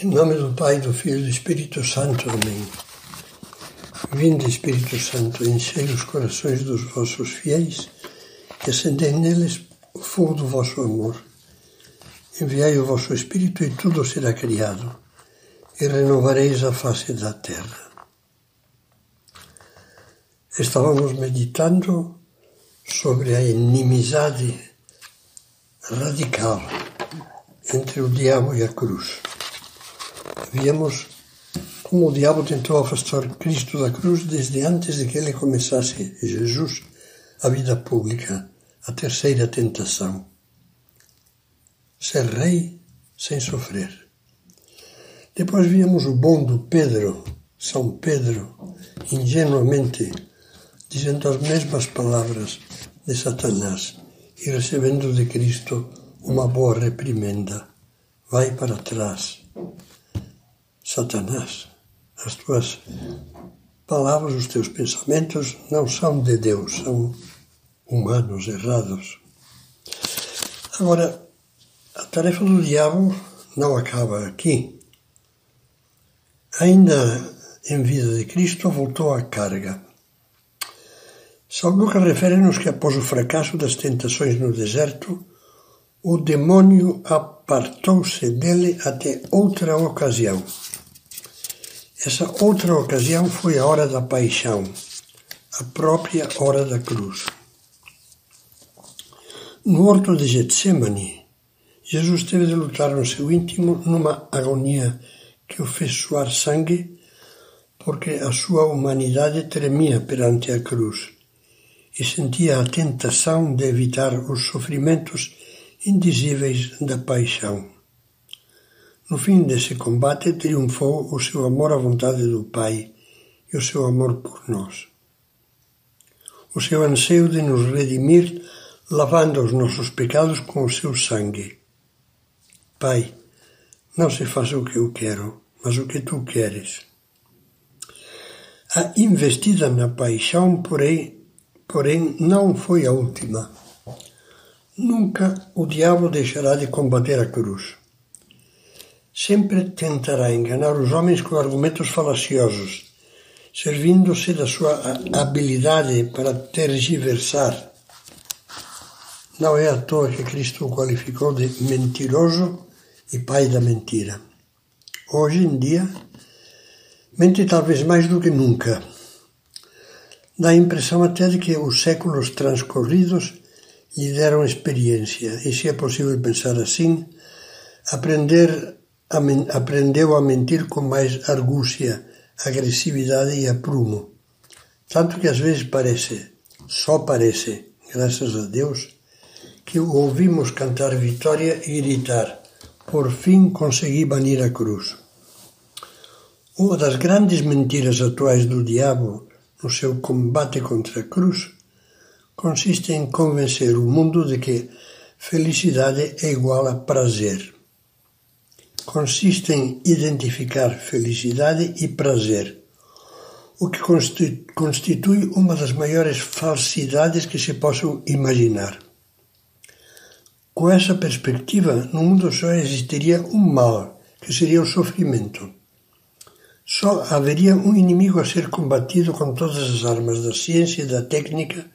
Em nome do Pai, do Filho e do Espírito Santo. Amém. Vinde, Espírito Santo, enchei os corações dos vossos fiéis e acendei neles o fogo do vosso amor. Enviai o vosso Espírito e tudo será criado, e renovareis a face da terra. Estávamos meditando sobre a inimizade radical entre o diabo e a cruz. Víamos como o diabo tentou afastar Cristo da cruz desde antes de que ele começasse, Jesus, a vida pública, a terceira tentação. Ser rei sem sofrer. Depois víamos o bom do Pedro, São Pedro, ingenuamente, dizendo as mesmas palavras de Satanás e recebendo de Cristo uma boa reprimenda. Vai para trás Satanás, as tuas palavras, os teus pensamentos não são de Deus, são humanos errados. Agora, a tarefa do diabo não acaba aqui. Ainda em vida de Cristo, voltou à carga. São Lucas refere-nos que após o fracasso das tentações no deserto, o demônio apartou-se dele até outra ocasião. Essa outra ocasião foi a hora da paixão, a própria hora da cruz. No horto de Getsemane, Jesus teve de lutar no seu íntimo numa agonia que o fez suar sangue, porque a sua humanidade tremia perante a cruz e sentia a tentação de evitar os sofrimentos indizíveis da paixão. No fim desse combate triunfou o seu amor à vontade do Pai e o seu amor por nós. O seu anseio de nos redimir, lavando os nossos pecados com o seu sangue. Pai, não se faça o que eu quero, mas o que tu queres. A investida na paixão, porém, porém não foi a última. Nunca o diabo deixará de combater a cruz sempre tentará enganar os homens com argumentos falaciosos, servindo-se da sua habilidade para tergiversar. Não é à toa que Cristo o qualificou de mentiroso e pai da mentira. Hoje em dia, mente talvez mais do que nunca. Dá a impressão até de que os séculos transcorridos lhe deram experiência, e se é possível pensar assim, aprender aprendeu a mentir com mais argúcia, agressividade e aprumo. Tanto que às vezes parece, só parece, graças a Deus, que o ouvimos cantar vitória e gritar: Por fim consegui banir a cruz. Uma das grandes mentiras atuais do diabo no seu combate contra a cruz consiste em convencer o mundo de que felicidade é igual a prazer consiste em identificar felicidade e prazer, o que constitui uma das maiores falsidades que se possam imaginar. Com essa perspectiva, no mundo só existiria um mal, que seria o sofrimento. Só haveria um inimigo a ser combatido com todas as armas da ciência, da técnica,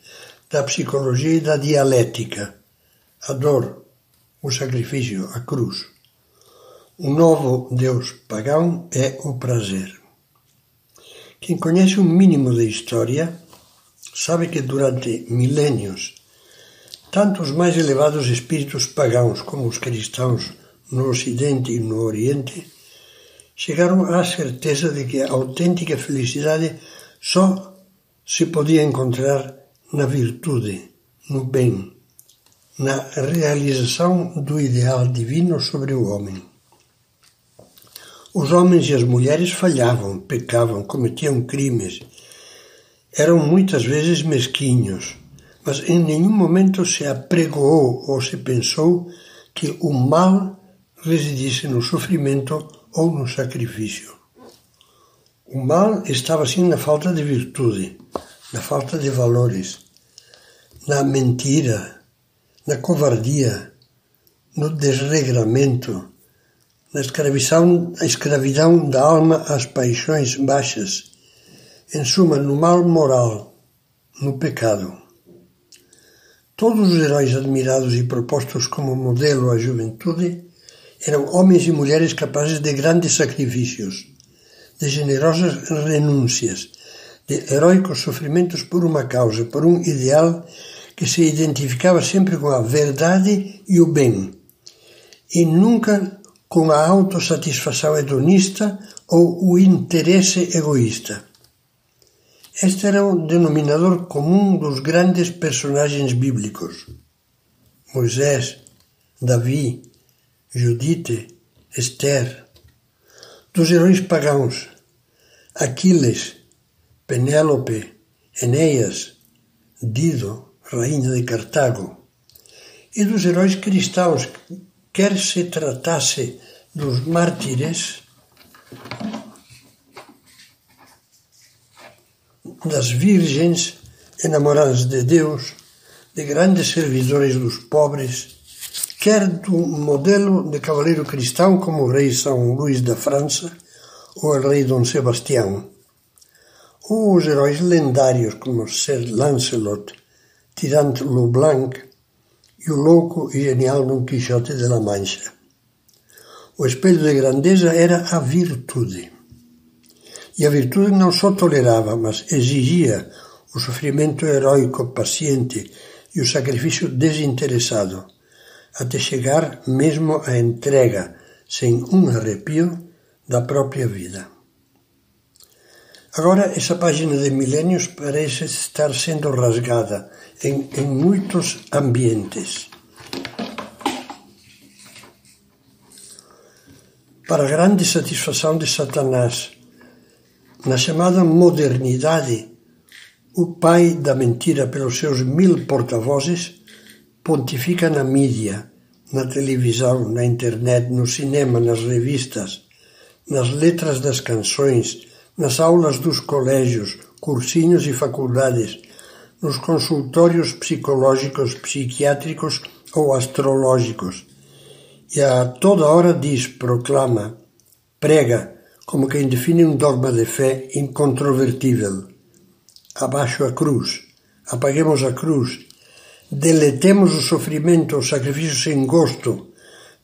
da psicologia e da dialética: a dor, o sacrifício, a cruz. O novo deus pagão é o prazer. Quem conhece um mínimo da história sabe que durante milênios, tanto os mais elevados espíritos pagãos como os cristãos no Ocidente e no Oriente chegaram à certeza de que a autêntica felicidade só se podia encontrar na virtude, no bem, na realização do ideal divino sobre o homem. Os homens e as mulheres falhavam, pecavam, cometiam crimes. Eram muitas vezes mesquinhos, mas em nenhum momento se apregoou ou se pensou que o mal residisse no sofrimento ou no sacrifício. O mal estava sim na falta de virtude, na falta de valores, na mentira, na covardia, no desregramento, na escravidão, a escravidão da alma às paixões baixas, em suma, no mal moral, no pecado. Todos os heróis admirados e propostos como modelo à juventude eram homens e mulheres capazes de grandes sacrifícios, de generosas renúncias, de heróicos sofrimentos por uma causa, por um ideal que se identificava sempre com a verdade e o bem, e nunca com a autossatisfação hedonista ou o interesse egoísta. Este era o denominador comum dos grandes personagens bíblicos. Moisés, Davi, Judite, Esther. Dos heróis pagãos, Aquiles, Penélope, Enéas, Dido, rainha de Cartago. E dos heróis cristãos, quer se tratasse dos mártires, das virgens enamoradas de Deus, de grandes servidores dos pobres, quer do modelo de cavaleiro cristão como o rei São Luís da França ou o rei Dom Sebastião, ou os heróis lendários como Sir Lancelot, Tirante Leblanc e o louco e genial Dom Quixote de la Mancha. O espelho de grandeza era a virtude. E a virtude não só tolerava, mas exigia o sofrimento heróico paciente e o sacrifício desinteressado, até chegar mesmo à entrega, sem um arrepio, da própria vida. Agora, essa página de milênios parece estar sendo rasgada em, em muitos ambientes. Para grande satisfação de Satanás, na chamada modernidade, o pai da mentira, pelos seus mil porta-vozes, pontifica na mídia, na televisão, na internet, no cinema, nas revistas, nas letras das canções, nas aulas dos colégios, cursinhos e faculdades, nos consultórios psicológicos, psiquiátricos ou astrológicos. E a toda hora diz, proclama, prega, como quem define um dogma de fé incontrovertível. Abaixo a cruz, apaguemos a cruz, deletemos o sofrimento, o sacrifício sem gosto,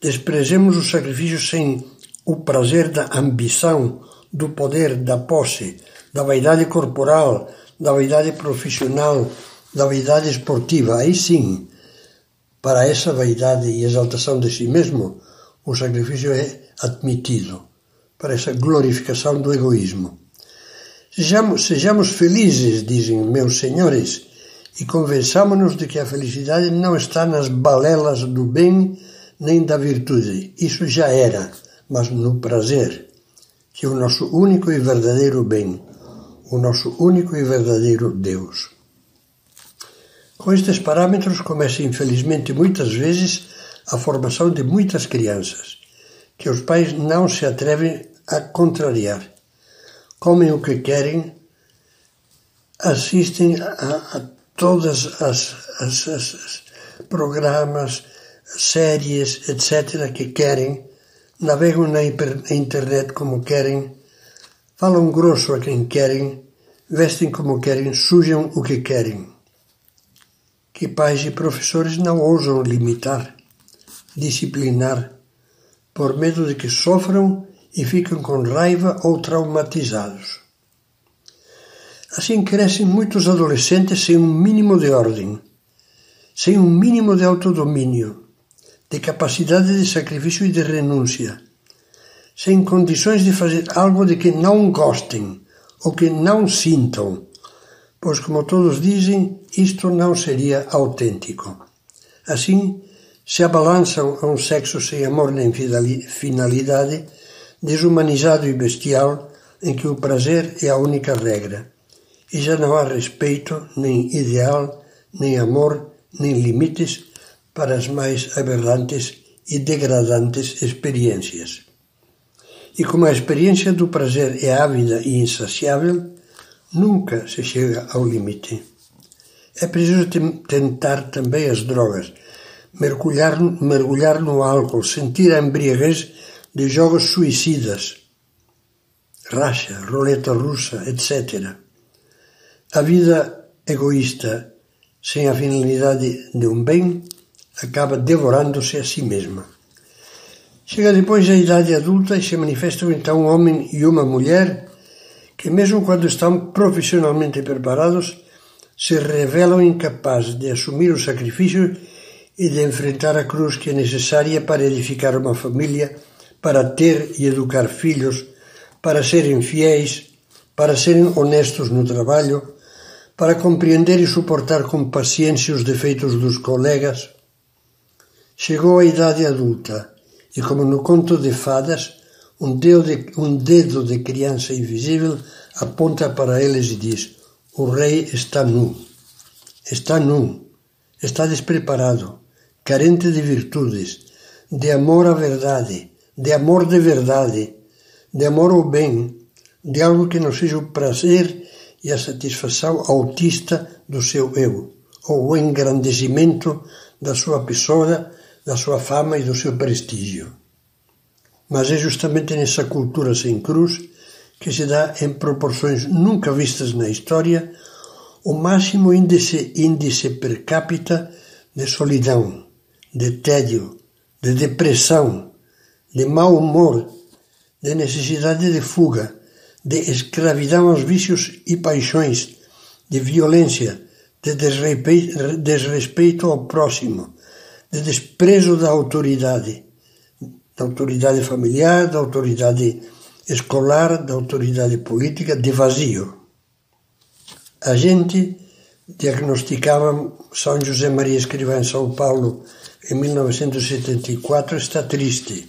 desprezemos o sacrifício sem o prazer da ambição, do poder, da posse, da vaidade corporal, da vaidade profissional, da vaidade esportiva. Aí sim, para essa vaidade e exaltação de si mesmo, o sacrifício é admitido para essa glorificação do egoísmo. Sejamos, sejamos felizes, dizem meus senhores, e convençamos-nos de que a felicidade não está nas balelas do bem nem da virtude. Isso já era, mas no prazer, que o nosso único e verdadeiro bem, o nosso único e verdadeiro Deus. Com estes parâmetros começa, infelizmente, muitas vezes a formação de muitas crianças, que os pais não se atrevem a contrariar. Comem o que querem, assistem a, a todas as, as, as programas, séries, etc., que querem, navegam na internet como querem, falam grosso a quem querem, vestem como querem, sujam o que querem. Que pais e professores não ousam limitar, disciplinar, por medo de que sofram e ficam com raiva ou traumatizados. Assim crescem muitos adolescentes sem um mínimo de ordem, sem um mínimo de autodomínio, de capacidade de sacrifício e de renúncia, sem condições de fazer algo de que não gostem ou que não sintam, pois, como todos dizem, isto não seria autêntico. Assim, se abalançam a um sexo sem amor nem finalidade, desumanizado e bestial, em que o prazer é a única regra, e já não há respeito, nem ideal, nem amor, nem limites para as mais aberrantes e degradantes experiências. E como a experiência do prazer é ávida e insaciável, nunca se chega ao limite. É preciso tentar também as drogas, mergulhar, mergulhar no álcool, sentir a embriaguez de jogos suicidas, racha, roleta russa, etc. A vida egoísta, sem a finalidade de um bem, acaba devorando-se a si mesma. Chega depois a idade adulta e se manifestam então um homem e uma mulher que, mesmo quando estão profissionalmente preparados, se revelam incapazes de assumir o sacrifício e de enfrentar a cruz que é necessária para edificar uma família, para ter e educar filhos, para serem fiéis, para serem honestos no trabalho, para compreender e suportar com paciência os defeitos dos colegas. Chegou a idade adulta e, como no conto de fadas, um dedo de, um dedo de criança invisível aponta para eles e diz: O rei está nu. Está nu. Está despreparado, carente de virtudes, de amor à verdade, de amor de verdade, de amor ao bem, de algo que não seja o prazer e a satisfação autista do seu eu, ou o engrandecimento da sua pessoa, da sua fama e do seu prestígio. Mas é justamente nessa cultura sem cruz que se dá em proporções nunca vistas na história o máximo índice, índice per capita de solidão, de tédio, de depressão, de mau humor, de necessidade de fuga, de escravidão aos vícios e paixões, de violência, de desrespeito ao próximo, de desprezo da autoridade, da autoridade familiar, da autoridade escolar, da autoridade política, de vazio. A gente diagnosticava São José Maria Escrivá em São Paulo em 1974 está triste.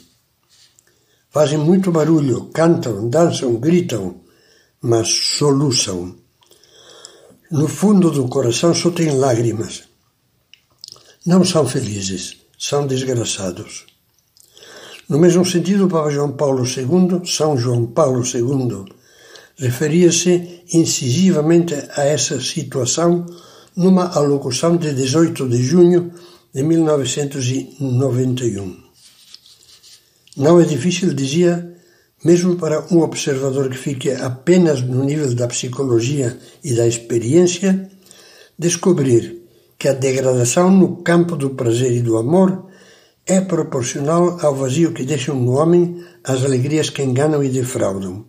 Fazem muito barulho, cantam, dançam, gritam, mas soluçam. No fundo do coração só tem lágrimas. Não são felizes, são desgraçados. No mesmo sentido, o Papa João Paulo II, São João Paulo II, referia-se incisivamente a essa situação numa alocução de 18 de junho de 1991. Não é difícil, dizia, mesmo para um observador que fique apenas no nível da psicologia e da experiência, descobrir que a degradação no campo do prazer e do amor é proporcional ao vazio que deixam no homem as alegrias que enganam e defraudam,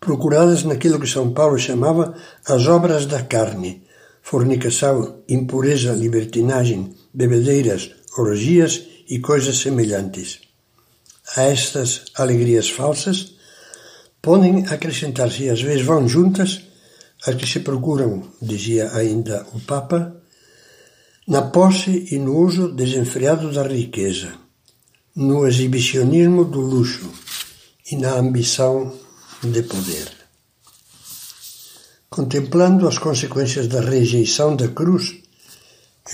procuradas naquilo que São Paulo chamava as obras da carne, fornicação, impureza, libertinagem, bebedeiras, orgias e coisas semelhantes. A estas alegrias falsas podem acrescentar-se e às vezes vão juntas as que se procuram, dizia ainda o Papa, na posse e no uso desenfreado da riqueza, no exibicionismo do luxo e na ambição de poder. Contemplando as consequências da rejeição da cruz,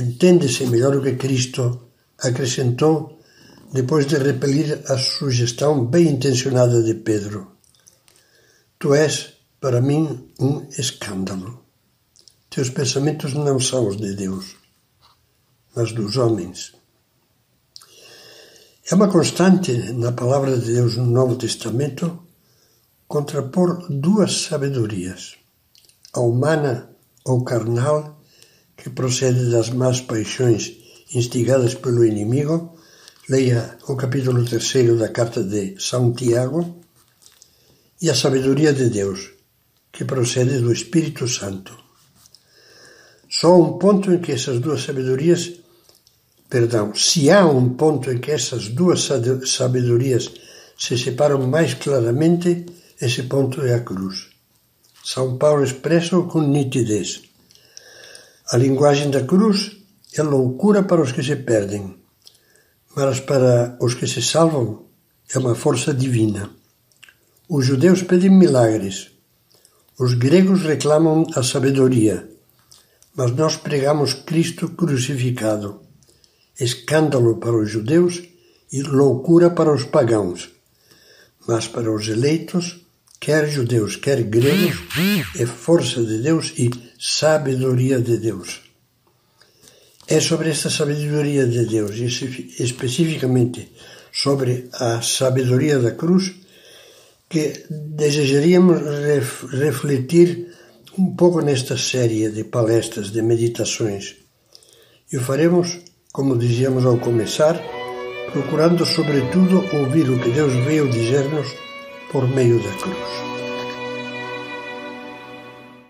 entende-se melhor o que Cristo acrescentou depois de repelir a sugestão bem intencionada de Pedro. Tu és, para mim, um escândalo. Teus pensamentos não são os de Deus mas dos homens. É uma constante na palavra de Deus no Novo Testamento contrapor duas sabedorias: a humana ou carnal, que procede das más paixões instigadas pelo inimigo, leia o capítulo 3 da carta de São Tiago, e a sabedoria de Deus, que procede do Espírito Santo. Só um ponto em que essas duas sabedorias Perdão, se há um ponto em que essas duas sabedorias se separam mais claramente, esse ponto é a cruz. São Paulo expressa-o com nitidez. A linguagem da cruz é loucura para os que se perdem, mas para os que se salvam é uma força divina. Os judeus pedem milagres, os gregos reclamam a sabedoria, mas nós pregamos Cristo crucificado escândalo para os judeus e loucura para os pagãos. Mas para os eleitos, quer judeus, quer gregos, é força de Deus e sabedoria de Deus. É sobre esta sabedoria de Deus, e especificamente sobre a sabedoria da cruz que desejaríamos refletir um pouco nesta série de palestras, de meditações. E o faremos, como dizíamos ao começar, procurando sobretudo ouvir o que Deus veio dizer-nos por meio da cruz.